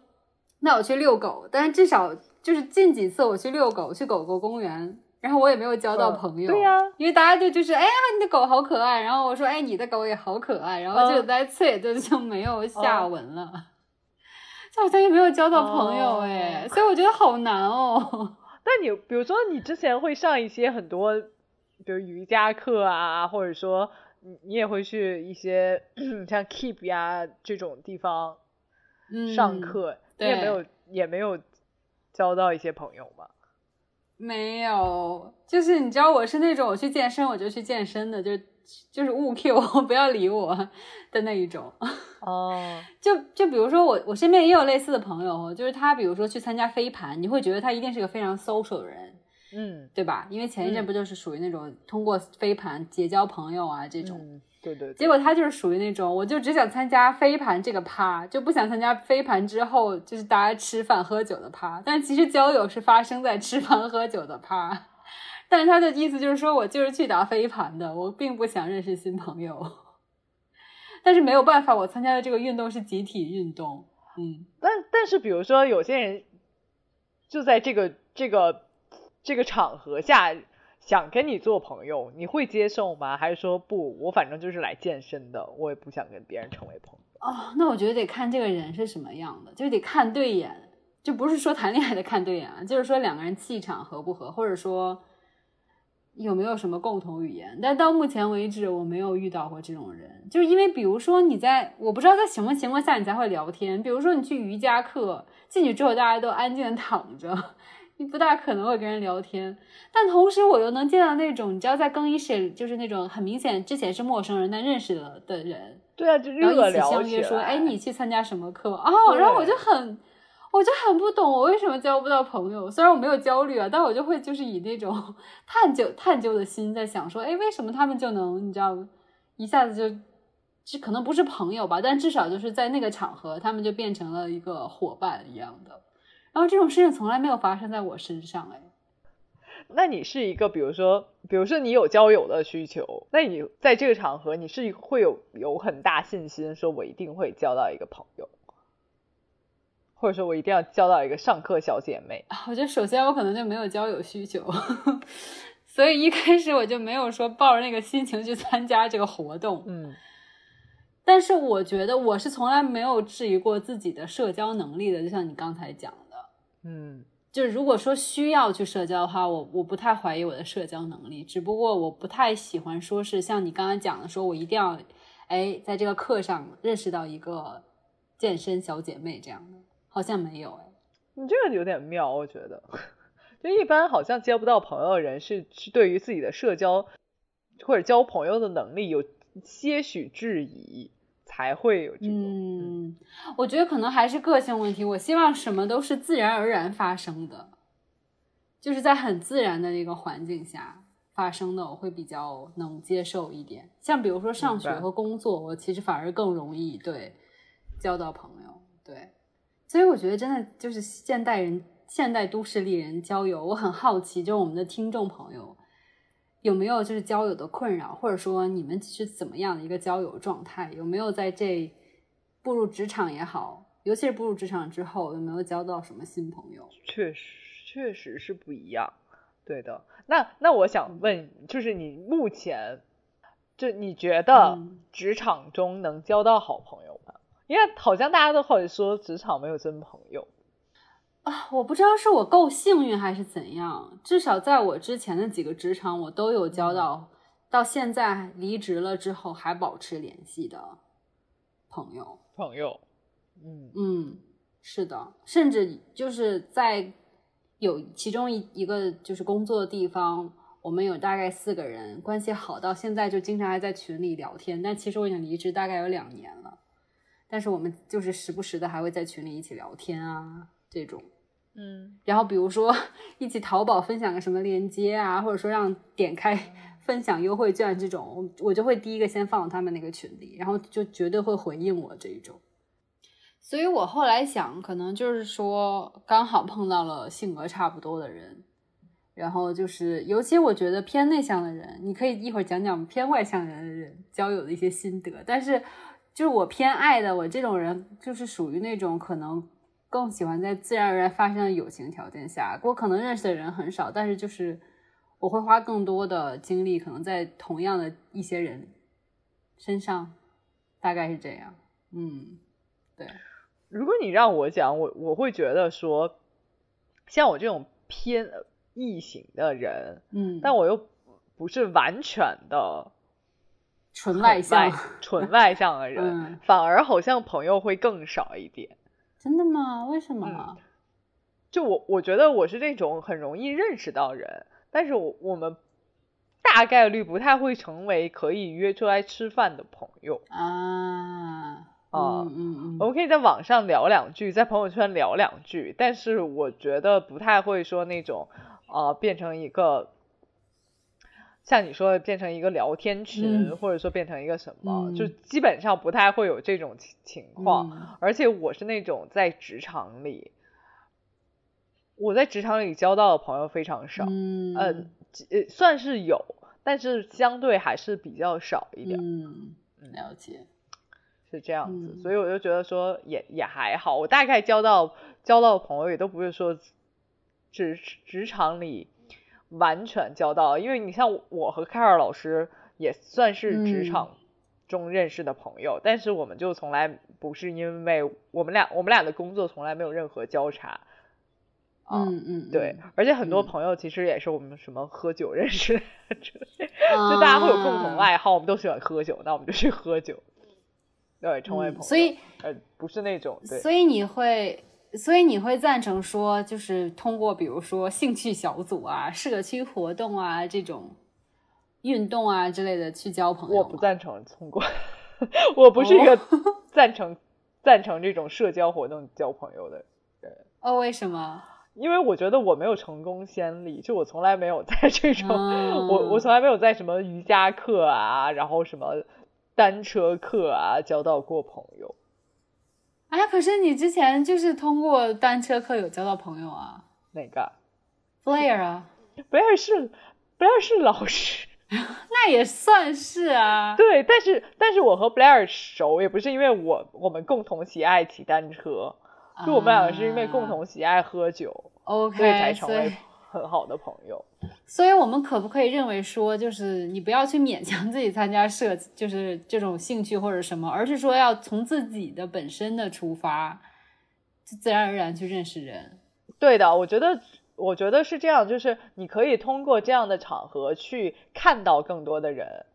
那我去遛狗，但是至少就是近几次我去遛狗，去狗狗公园，然后我也没有交到朋友。对呀。因为大家就就是哎呀，你的狗好可爱，然后我说哎，你的狗也好可爱，然后就在次也就就没有下文了。就好像也没有交到朋友哎，所以我觉得好难哦。那你比如说你之前会上一些很多，比如瑜伽课啊，或者说你你也会去一些 像 Keep 呀这种地方上课，你也没有也没有交到一些朋友吗？没有，就是你知道我是那种我去健身我就去健身的，就是就是勿 Q 不要理我的那一种。哦，就就比如说我我身边也有类似的朋友，就是他比如说去参加飞盘，你会觉得他一定是个非常 social 的人，嗯，对吧？因为前一阵不就是属于那种通过飞盘结交朋友啊这种，对对。结果他就是属于那种，我就只想参加飞盘这个趴，就不想参加飞盘之后就是大家吃饭喝酒的趴。但其实交友是发生在吃饭喝酒的趴，但是他的意思就是说我就是去打飞盘的，我并不想认识新朋友。但是没有办法，我参加的这个运动是集体运动，嗯，但但是比如说有些人就在这个这个这个场合下想跟你做朋友，你会接受吗？还是说不，我反正就是来健身的，我也不想跟别人成为朋友。哦，那我觉得得看这个人是什么样的，就得看对眼，就不是说谈恋爱的看对眼，就是说两个人气场合不合，或者说。有没有什么共同语言？但到目前为止，我没有遇到过这种人。就是因为，比如说你在，我不知道在什么情况下你才会聊天。比如说你去瑜伽课，进去之后大家都安静的躺着，你不大可能会跟人聊天。但同时，我又能见到那种，你知道，在更衣室，就是那种很明显之前是陌生人但认识了的人。对啊，就然后一起相约说，哎，你去参加什么课？哦，然后我就很。我就很不懂，我为什么交不到朋友？虽然我没有焦虑啊，但我就会就是以那种 探究探究的心在想说，哎，为什么他们就能你知道一下子就，这可能不是朋友吧，但至少就是在那个场合，他们就变成了一个伙伴一样的。然后这种事情从来没有发生在我身上，哎。那你是一个，比如说，比如说你有交友的需求，那你在这个场合你是会有有很大信心，说我一定会交到一个朋友，或者说我一定要交到一个上课小姐妹。我觉得首先我可能就没有交友需求，所以一开始我就没有说抱着那个心情去参加这个活动。嗯，但是我觉得我是从来没有质疑过自己的社交能力的，就像你刚才讲的，嗯。就是如果说需要去社交的话，我我不太怀疑我的社交能力，只不过我不太喜欢说是像你刚刚讲的，说我一定要，哎，在这个课上认识到一个健身小姐妹这样的，好像没有哎。你这个有点妙，我觉得，就一般好像交不到朋友的人是是对于自己的社交或者交朋友的能力有些许质疑。才会有这种，嗯，我觉得可能还是个性问题。我希望什么都是自然而然发生的，就是在很自然的那个环境下发生的，我会比较能接受一点。像比如说上学和工作，我其实反而更容易对交到朋友。对，所以我觉得真的就是现代人、现代都市丽人交友，我很好奇，就是我们的听众朋友。有没有就是交友的困扰，或者说你们是怎么样的一个交友状态？有没有在这步入职场也好，尤其是步入职场之后，有没有交到什么新朋友？确实，确实是不一样。对的，那那我想问，就是你目前，就你觉得职场中能交到好朋友吗？因为好像大家都会说职场没有真朋友。啊，我不知道是我够幸运还是怎样，至少在我之前的几个职场，我都有交到，到现在离职了之后还保持联系的朋友。朋友，嗯嗯，是的，甚至就是在有其中一一个就是工作的地方，我们有大概四个人关系好，到现在就经常还在群里聊天。但其实我已经离职大概有两年了，但是我们就是时不时的还会在群里一起聊天啊。这种，嗯，然后比如说 一起淘宝分享个什么链接啊，或者说让点开分享优惠券这种，我就会第一个先放到他们那个群里，然后就绝对会回应我这一种。所以我后来想，可能就是说刚好碰到了性格差不多的人，然后就是尤其我觉得偏内向的人，你可以一会儿讲讲偏外向人的人交友的一些心得。但是就是我偏爱的，我这种人就是属于那种可能。更喜欢在自然而然发生的友情条件下，我可能认识的人很少，但是就是我会花更多的精力，可能在同样的一些人身上，大概是这样。嗯，对。如果你让我讲，我我会觉得说，像我这种偏异型的人，嗯，但我又不是完全的纯外向、纯外向的 人，反而好像朋友会更少一点。真的吗？为什么？就我，我觉得我是那种很容易认识到人，但是我我们大概率不太会成为可以约出来吃饭的朋友啊啊嗯嗯，我们可以在网上聊两句，在朋友圈聊两句，但是我觉得不太会说那种啊变成一个。像你说的，变成一个聊天群，或者说变成一个什么，就基本上不太会有这种情情况。而且我是那种在职场里，我在职场里交到的朋友非常少，嗯，呃，算是有，但是相对还是比较少一点。嗯，了解，是这样子，所以我就觉得说也也还好。我大概交到交到的朋友也都不是说职职场里。完全交到，因为你像我和凯尔老师也算是职场中认识的朋友，但是我们就从来不是因为我们俩我们俩的工作从来没有任何交叉。嗯嗯，对，而且很多朋友其实也是我们什么喝酒认识，就大家会有共同爱好，我们都喜欢喝酒，那我们就去喝酒，对，成为朋友。所以呃，不是那种，对。所以你会。所以你会赞成说，就是通过比如说兴趣小组啊、社区活动啊这种运动啊之类的去交朋友？我不赞成通过，我不是一个 赞成赞成这种社交活动交朋友的人。哦，为什么？因为我觉得我没有成功先例，就我从来没有在这种，我我从来没有在什么瑜伽课啊，然后什么单车课啊交到过朋友。哎，可是你之前就是通过单车课有交到朋友啊？哪个？Flair 啊？？Blair 是 Blair 是老师，那也算是啊。对，但是但是我和 Blair 熟，也不是因为我我们共同喜爱骑单车，就我们两个是因为共同喜爱喝酒，OK，所以才成为很好的朋友。所以，我们可不可以认为说，就是你不要去勉强自己参加社，就是这种兴趣或者什么，而是说要从自己的本身的出发，自然而然去认识人。对的，我觉得，我觉得是这样，就是你可以通过这样的场合去看到更多的人，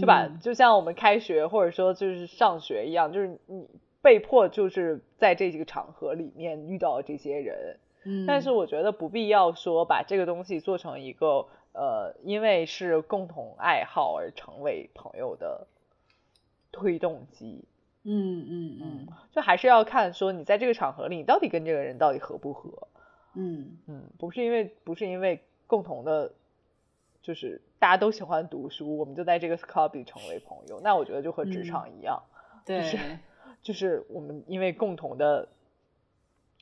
就把就像我们开学或者说就是上学一样，就是你被迫就是在这几个场合里面遇到这些人。嗯，但是我觉得不必要说把这个东西做成一个呃，因为是共同爱好而成为朋友的推动机。嗯嗯嗯，就还是要看说你在这个场合里，你到底跟这个人到底合不合。嗯嗯，不是因为不是因为共同的，就是大家都喜欢读书，我们就在这个 club 里成为朋友。那我觉得就和职场一样，对，就是我们因为共同的。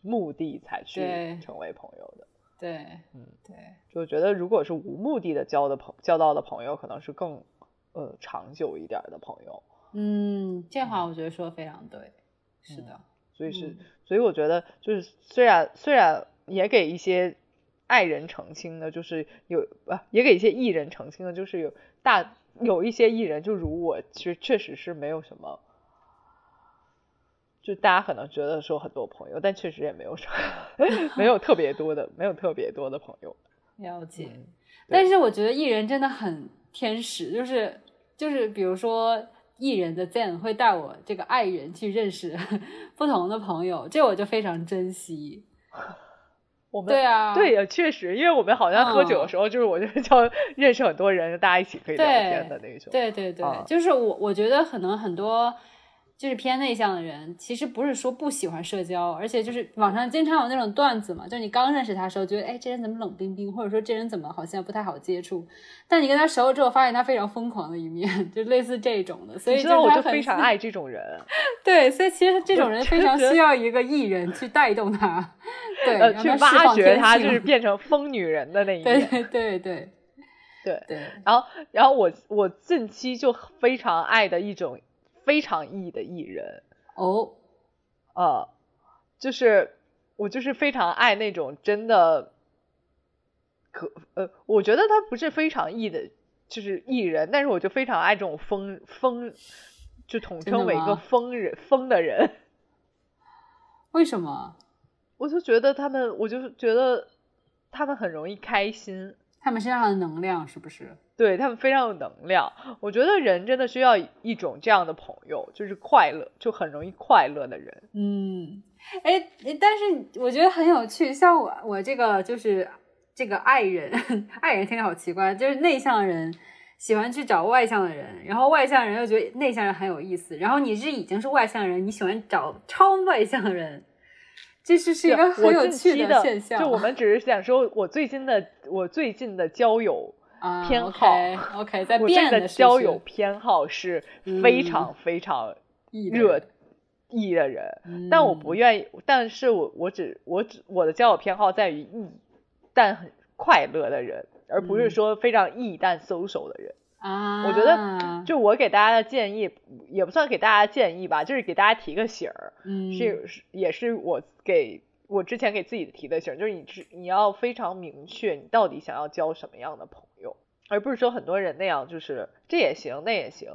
目的才去成为朋友的，对，嗯，对，就觉得如果是无目的的交的朋交到的朋友，可能是更呃长久一点的朋友。嗯，这话我觉得说的非常对，是的，所以是，所以我觉得就是虽然虽然也给一些爱人澄清的，就是有啊，也给一些艺人澄清的，就是有大有一些艺人，就如我，其实确实是没有什么。就大家可能觉得说很多朋友，但确实也没有什么，没有特别多的，没有特别多的朋友。了解，但是我觉得艺人真的很天使，就是就是比如说艺人的 Zen 会带我这个爱人去认识 不同的朋友，这我就非常珍惜。我们对啊，对呀，确实，因为我们好像喝酒的时候，就是我就叫认识很多人，大家一起可以聊天的那种。对对对，就是我我觉得可能很多。就是偏内向的人，其实不是说不喜欢社交，而且就是网上经常有那种段子嘛，就是你刚认识他的时候，觉得哎这人怎么冷冰冰，或者说这人怎么好像不太好接触，但你跟他熟了之后，发现他非常疯狂的一面，就类似这种的。所以我就非常爱这种人。对，所以其实这种人非常需要一个艺人去带动他，对，去挖掘他，就是变成疯女人的那一 面。对对对对对。然后，然后我我近期就非常爱的一种。非常 E 的艺人哦，呃，就是我就是非常爱那种真的，可呃，我觉得他不是非常 E 的，就是艺人，但是我就非常爱这种疯疯，就统称为一个疯人疯的人。为什么？我就觉得他们，我就是觉得他们很容易开心。他们身上的能量是不是？对他们非常有能量。我觉得人真的需要一种这样的朋友，就是快乐，就很容易快乐的人。嗯，哎，但是我觉得很有趣。像我，我这个就是这个爱人，爱人听着好奇怪，就是内向人喜欢去找外向的人，然后外向人又觉得内向人很有意思。然后你是已经是外向人，你喜欢找超外向的人。这是是一个很有趣的现象。就我们只是想说，我最近的我最近的交友偏好，OK，在变的交友偏好是非常非常热意的人，但我不愿意，但是我我只我只我的交友偏好在于意但很快乐的人，而不是说非常意但 social 的人。啊，我觉得就我给大家的建议，也不算给大家建议吧，就是给大家提个醒儿，是是也是我给我之前给自己提的醒儿，就是你你要非常明确你到底想要交什么样的朋友，而不是说很多人那样，就是这也行那也行，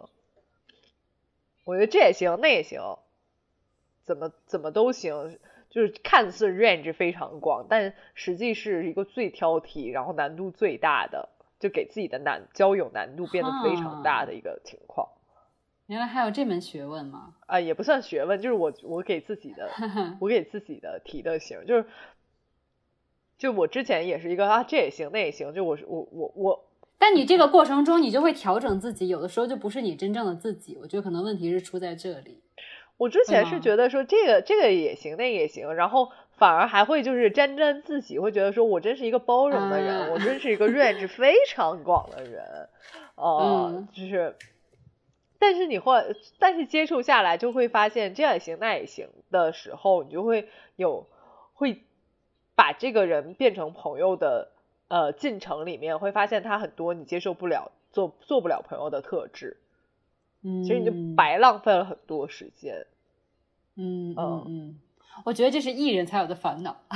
我觉得这也行那也行，怎么怎么都行，就是看似 range 非常广，但实际是一个最挑剔，然后难度最大的。就给自己的难交友难度变得非常大的一个情况。原来还有这门学问吗？啊，也不算学问，就是我我给自己的，我给自己的提的醒，就是，就我之前也是一个啊，这也行那也行，就我我我我。但你这个过程中，你就会调整自己，有的时候就不是你真正的自己。我觉得可能问题是出在这里。我之前是觉得说这个这个也行，那个也行，然后。反而还会就是沾沾自喜，会觉得说我真是一个包容的人，我真是一个 range 非常广的人，哦，就是，但是你会，但是接触下来就会发现这样也行那也行的时候，你就会有会把这个人变成朋友的呃进程里面，会发现他很多你接受不了、做做不了朋友的特质，嗯，其实你就白浪费了很多时间。嗯嗯。嗯，我觉得这是艺人才有的烦恼。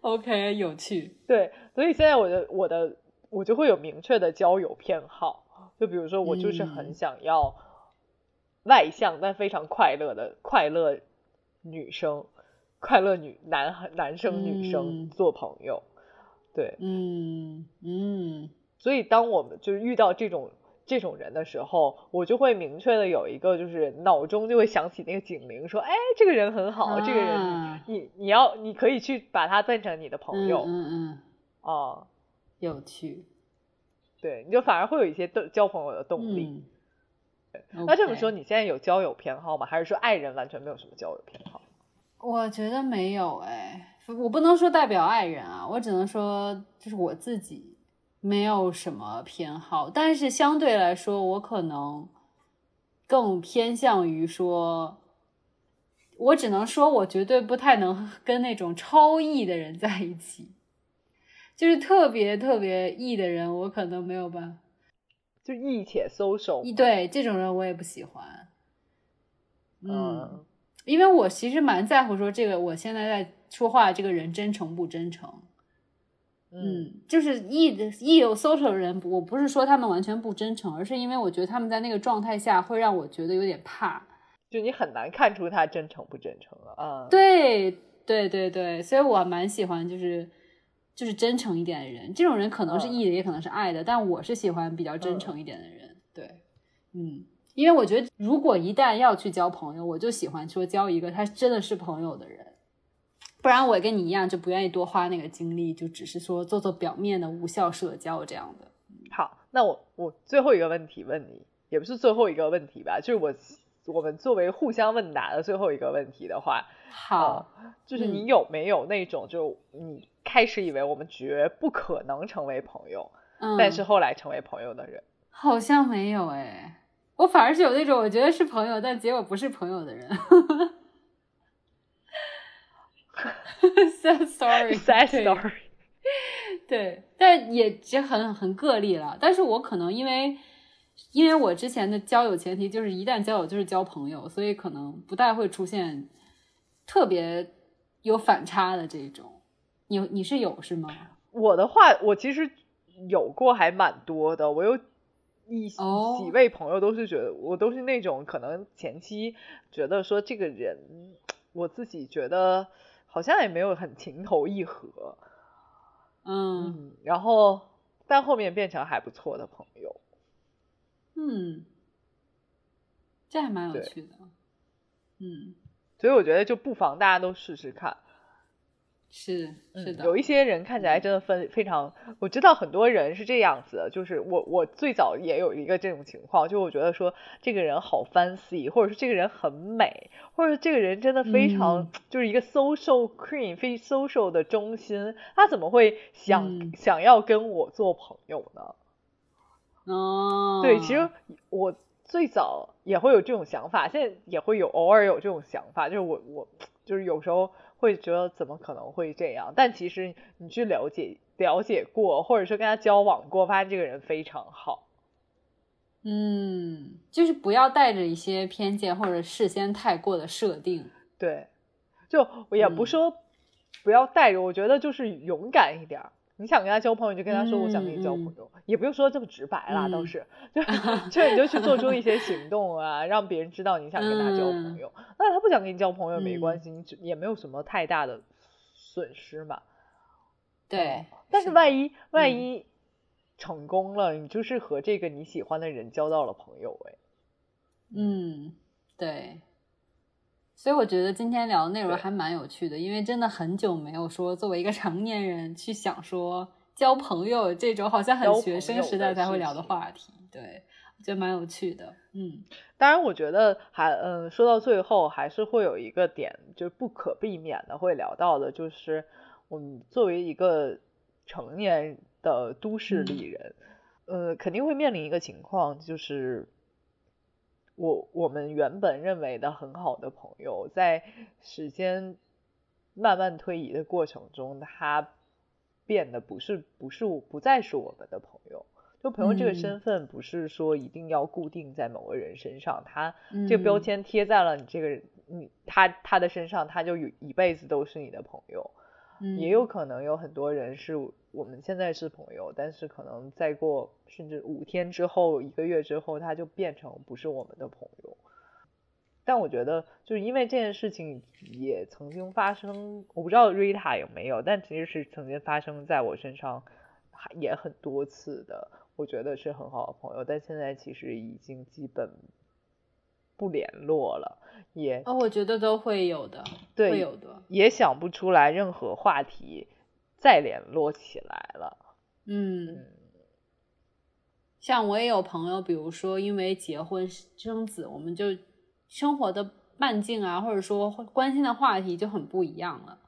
OK，有趣。对，所以现在我的我的我就会有明确的交友偏好，就比如说我就是很想要外向但非常快乐的快乐女生，快乐女男男生女生做朋友。对，嗯嗯。所以当我们就是遇到这种这种人的时候，我就会明确的有一个就是脑中就会响起那个警铃，说，哎，这个人很好，这个人你你要你可以去把他变成你的朋友。嗯嗯。哦，有趣。对，你就反而会有一些动交朋友的动力。那这么说，你现在有交友偏好吗？还是说爱人完全没有什么交友偏好？我觉得没有哎，我不能说代表爱人啊，我只能说就是我自己。没有什么偏好，但是相对来说，我可能更偏向于说，我只能说，我绝对不太能 跟那种超异的人在一起，就是特别特别异的人，我可能没有办法，就异且 social，对这种人我也不喜欢，嗯，因为我其实蛮在乎说这个我现在在说话这个人真诚不真诚。嗯，就是一的一有 social 的人，我不是说他们完全不真诚，而是因为我觉得他们在那个状态下会让我觉得有点怕，就你很难看出他真诚不真诚了啊。对对对对，所以我蛮喜欢就是就是真诚一点的人，这种人可能是 E 的，也可能是爱的，但我是喜欢比较真诚一点的人。对，嗯，因为我觉得如果一旦要去交朋友，我就喜欢说交一个他真的是朋友的人。不然我跟你一样，就不愿意多花那个精力，就只是说做做表面的无效社交这样的。好，那我我最后一个问题问你，也不是最后一个问题吧，就是我我们作为互相问答的最后一个问题的话，好，就是你有没有那种，就你开始以为我们绝不可能成为朋友，但是后来成为朋友的人？好像没有哎，我反而是有那种我觉得是朋友，但结果不是朋友的人。Sad story，sad story。对，但也也很很个例了。但是我可能因为，因为我之前的交友前提就是一旦交友就是交朋友，所以可能不太会出现特别有反差的这种。你你是有是吗？我的话，我其实有过还蛮多的。我有一几位朋友都是觉得我都是那种可能前期觉得说这个人，我自己觉得。好像也没有很情投意合，嗯，然后但后面变成还不错的朋友，嗯，这还蛮有趣的，嗯，所以我觉得就不妨大家都试试看。是是的，有一些人看起来真的分非常，我知道很多人是这样子的，就是我我最早也有一个这种情况，就我觉得说这个人好 fancy，或者说这个人很美，或者这个人真的非常就是一个 social queen，非 social 的中心，他怎么会想想要跟我做朋友呢？哦，对，其实我最早也会有这种想法，现在也会有偶尔有这种想法，就是我我就是有时候。会觉得怎么可能会这样？但其实你去了解了解过，或者说跟他交往过，发现这个人非常好。嗯，就是不要带着一些偏见或者事先太过的设定。对，就也不说不要带着，我觉得就是勇敢一点。你想跟他交朋友，就跟他说我想跟你交朋友，也不用说这么直白啦，倒是就 就你就去做出一些行动啊，让别人知道你想跟他交朋友。那他不想跟你交朋友没关系，你也没有什么太大的损失嘛。对，但是万一万一成功了，你就是和这个你喜欢的人交到了朋友哎。嗯，对。所以我觉得今天聊的内容还蛮有趣的，因为真的很久没有说作为一个成年人去想说交朋友这种好像很学生时代才会聊的话题。对，我觉得蛮有趣的。嗯，当然，我觉得还嗯，说到最后还是会有一个点，就是不可避免的会聊到的，就是我们作为一个成年的都市丽人，呃，肯定会面临一个情况，就是。我我们原本认为的很好的朋友，在时间慢慢推移的过程中，他变得不是不是不再是我们的朋友。就朋友这个身份，不是说一定要固定在某个人身上，他这个标签贴在了你这个人，你他他的身上，他就有一辈子都是你的朋友。也有可能有很多人是我们现在是朋友，但是可能再过甚至五天之后、一个月之后，他就变成不是我们的朋友。但我觉得，就是因为这件事情也曾经发生，我不知道 Rita 有没有，但其实是曾经发生在我身上，也很多次的。我觉得是很好的朋友，但现在其实已经基本不联络了。也哦，我觉得都会有的，对，会有的，也想不出来任何话题再联络起来了。嗯，像我也有朋友，比如说因为结婚生子，我们就生活的半径啊，或者说关心的话题就很不一样了，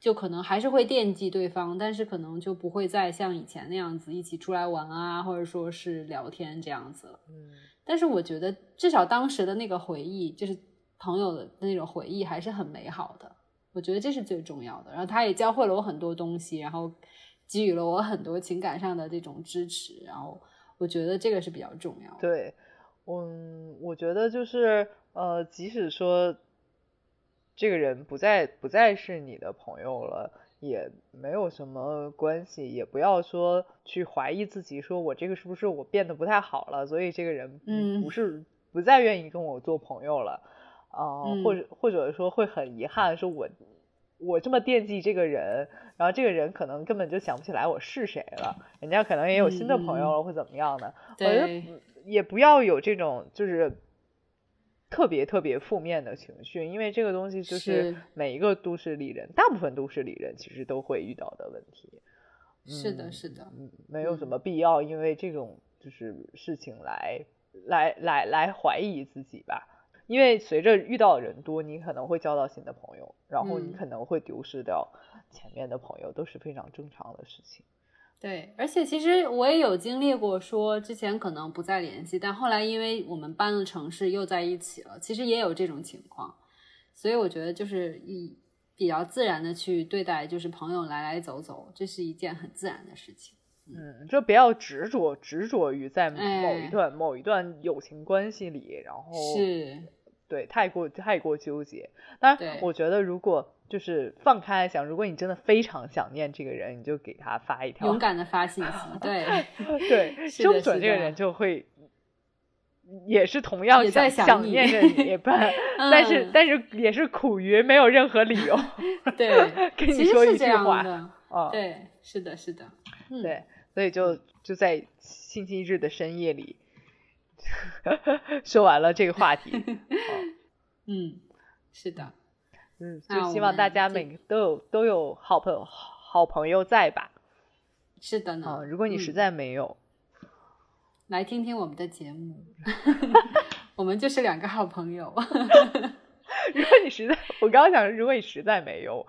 就可能还是会惦记对方，但是可能就不会再像以前那样子一起出来玩啊，或者说是聊天这样子。嗯，但是我觉得至少当时的那个回忆，就是。朋友的那种回忆还是很美好的，我觉得这是最重要的。然后他也教会了我很多东西，然后给予了我很多情感上的这种支持。然后我觉得这个是比较重要的。对，嗯，我觉得就是呃，即使说这个人不再不再是你的朋友了，也没有什么关系，也不要说去怀疑自己，说我这个是不是我变得不太好了，所以这个人嗯不是不再愿意跟我做朋友了。啊，或者或者说会很遗憾，说我我这么惦记这个人，然后这个人可能根本就想不起来我是谁了，人家可能也有新的朋友了，或怎么样的？我觉得也不要有这种就是特别特别负面的情绪，因为这个东西就是每一个都市丽人，大部分都市丽人其实都会遇到的问题。是的，是的，没有什么必要因为这种就是事情来来来来怀疑自己吧。因为随着遇到的人多，你可能会交到新的朋友，然后你可能会丢失掉前面的朋友，都是非常正常的事情。对，而且其实我也有经历过，说之前可能不再联系，但后来因为我们搬了城市又在一起了，其实也有这种情况。所以我觉得就是以比较自然的去对待，就是朋友来来走走，这是一件很自然的事情。嗯，就不要执着执着于在某一段某一段友情关系里，然后是。对，太过太过纠结。当然，我觉得如果就是放开来想，如果你真的非常想念这个人，你就给他发一条，勇敢的发信息。对 对，生准这个人就会也是同样想想念着你，不，但是但是也是苦于没有任何理由。对，跟你说一句话啊，对，是的，是的，对，所以就就在星期日的深夜里。说完了这个话题，嗯，是的，嗯，就希望大家每个都有都有好朋友好朋友在吧？是的呢。如果你实在没有，来听听我们的节目，我们就是两个好朋友。如果你实在，我刚刚想，如果你实在没有，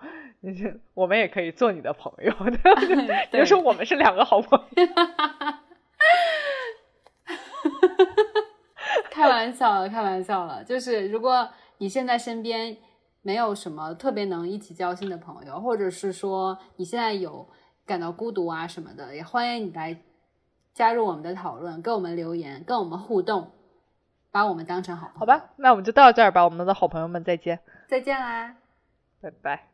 我们也可以做你的朋友的，就说我们是两个好朋友。开玩笑了，开玩笑了。就是如果你现在身边没有什么特别能一起交心的朋友，或者是说你现在有感到孤独啊什么的，也欢迎你来加入我们的讨论，跟我们留言，跟我们互动，把我们当成好朋友。好吧，那我们就到这儿吧，我们的好朋友们再见，再见啦，拜拜。